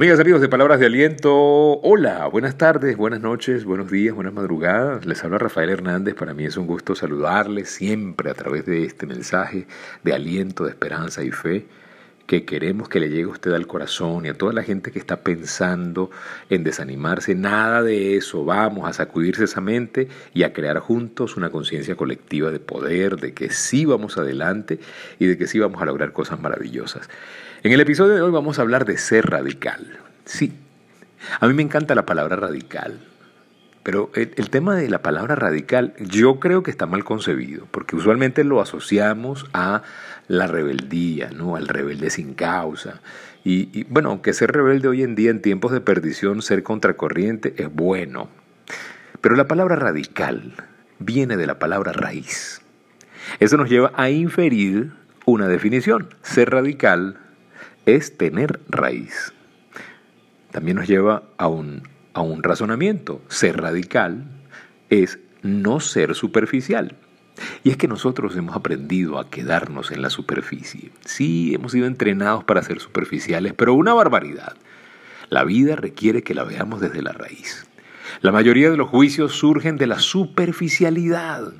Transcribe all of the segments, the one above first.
Amigas, amigos de Palabras de Aliento, hola, buenas tardes, buenas noches, buenos días, buenas madrugadas. Les habla Rafael Hernández, para mí es un gusto saludarles siempre a través de este mensaje de aliento, de esperanza y fe que queremos que le llegue a usted al corazón y a toda la gente que está pensando en desanimarse. Nada de eso, vamos a sacudirse esa mente y a crear juntos una conciencia colectiva de poder, de que sí vamos adelante y de que sí vamos a lograr cosas maravillosas. En el episodio de hoy vamos a hablar de ser radical. Sí, a mí me encanta la palabra radical, pero el, tema de la palabra radical yo creo que está mal concebido, porque usualmente lo asociamos a la rebeldía, ¿no? al rebelde sin causa. Y, bueno, aunque ser rebelde hoy en día en tiempos de perdición, ser contracorriente, es bueno. Pero la palabra radical viene de la palabra raíz. Eso nos lleva a inferir una definición. Ser radical es tener raíz. También nos lleva a un, a un razonamiento. Ser radical es no ser superficial. Y es que nosotros hemos aprendido a quedarnos en la superficie. Sí, hemos sido entrenados para ser superficiales, pero una barbaridad. La vida requiere que la veamos desde la raíz. La mayoría de los juicios surgen de la superficialidad.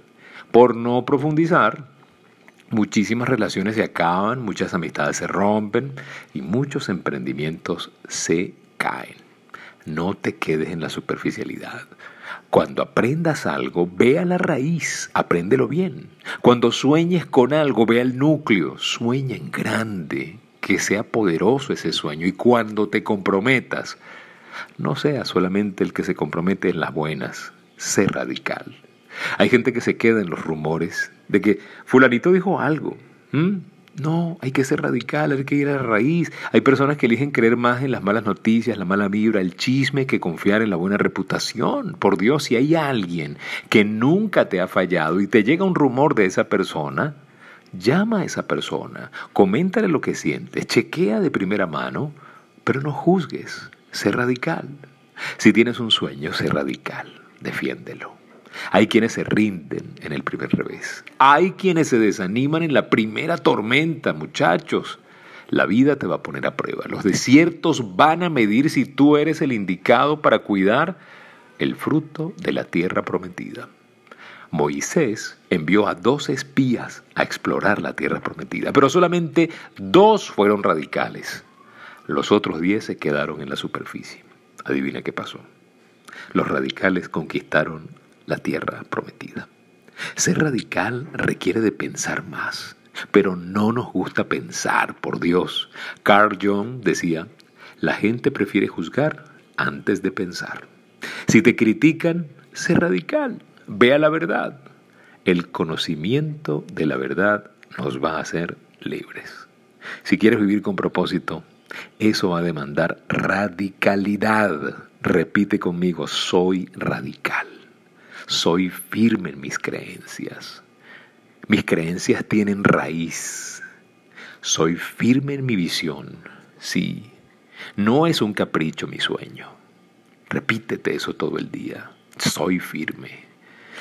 Por no profundizar, Muchísimas relaciones se acaban, muchas amistades se rompen y muchos emprendimientos se caen. No te quedes en la superficialidad. Cuando aprendas algo, ve a la raíz, apréndelo bien. Cuando sueñes con algo, ve al núcleo, sueña en grande, que sea poderoso ese sueño. Y cuando te comprometas, no seas solamente el que se compromete en las buenas, sé radical. Hay gente que se queda en los rumores de que fulanito dijo algo. No, hay que ser radical, hay que ir a la raíz. Hay personas que eligen creer más en las malas noticias, la mala vibra, el chisme, que confiar en la buena reputación. Por Dios, si hay alguien que nunca te ha fallado y te llega un rumor de esa persona, llama a esa persona, coméntale lo que sientes, chequea de primera mano, pero no juzgues, sé radical. Si tienes un sueño, sé radical, defiéndelo. Hay quienes se rinden en el primer revés. Hay quienes se desaniman en la primera tormenta, muchachos. La vida te va a poner a prueba. Los desiertos van a medir si tú eres el indicado para cuidar el fruto de la tierra prometida. Moisés envió a dos espías a explorar la tierra prometida, pero solamente dos fueron radicales. Los otros diez se quedaron en la superficie. Adivina qué pasó. Los radicales conquistaron la tierra prometida. Ser radical requiere de pensar más, pero no nos gusta pensar, por Dios. Carl Jung decía, la gente prefiere juzgar antes de pensar. Si te critican, sé radical, vea la verdad. El conocimiento de la verdad nos va a hacer libres. Si quieres vivir con propósito, eso va a demandar radicalidad. Repite conmigo, soy radical. Soy firme en mis creencias. Mis creencias tienen raíz. Soy firme en mi visión. Sí, no es un capricho mi sueño. Repítete eso todo el día. Soy firme.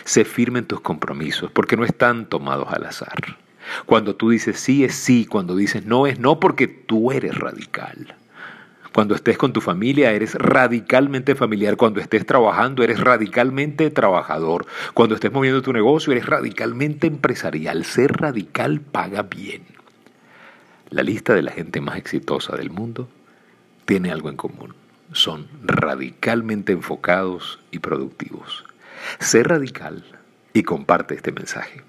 Sé firme en tus compromisos porque no están tomados al azar. Cuando tú dices sí es sí, cuando dices no es no porque tú eres radical. Cuando estés con tu familia eres radicalmente familiar. Cuando estés trabajando eres radicalmente trabajador. Cuando estés moviendo tu negocio eres radicalmente empresarial. Ser radical paga bien. La lista de la gente más exitosa del mundo tiene algo en común. Son radicalmente enfocados y productivos. Sé radical y comparte este mensaje.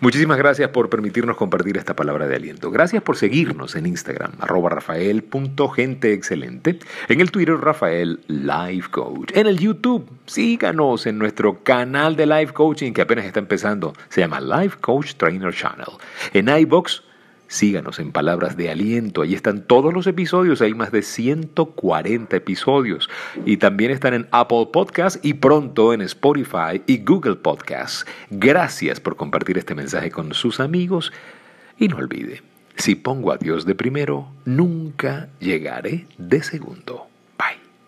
Muchísimas gracias por permitirnos compartir esta palabra de aliento. Gracias por seguirnos en Instagram, arroba rafael.genteexcelente, en el Twitter Rafael Life Coach, en el YouTube, síganos en nuestro canal de Life Coaching que apenas está empezando, se llama Life Coach Trainer Channel, en iBox Síganos en Palabras de Aliento, ahí están todos los episodios, hay más de 140 episodios y también están en Apple Podcasts y pronto en Spotify y Google Podcasts. Gracias por compartir este mensaje con sus amigos y no olvide, si pongo a Dios de primero, nunca llegaré de segundo.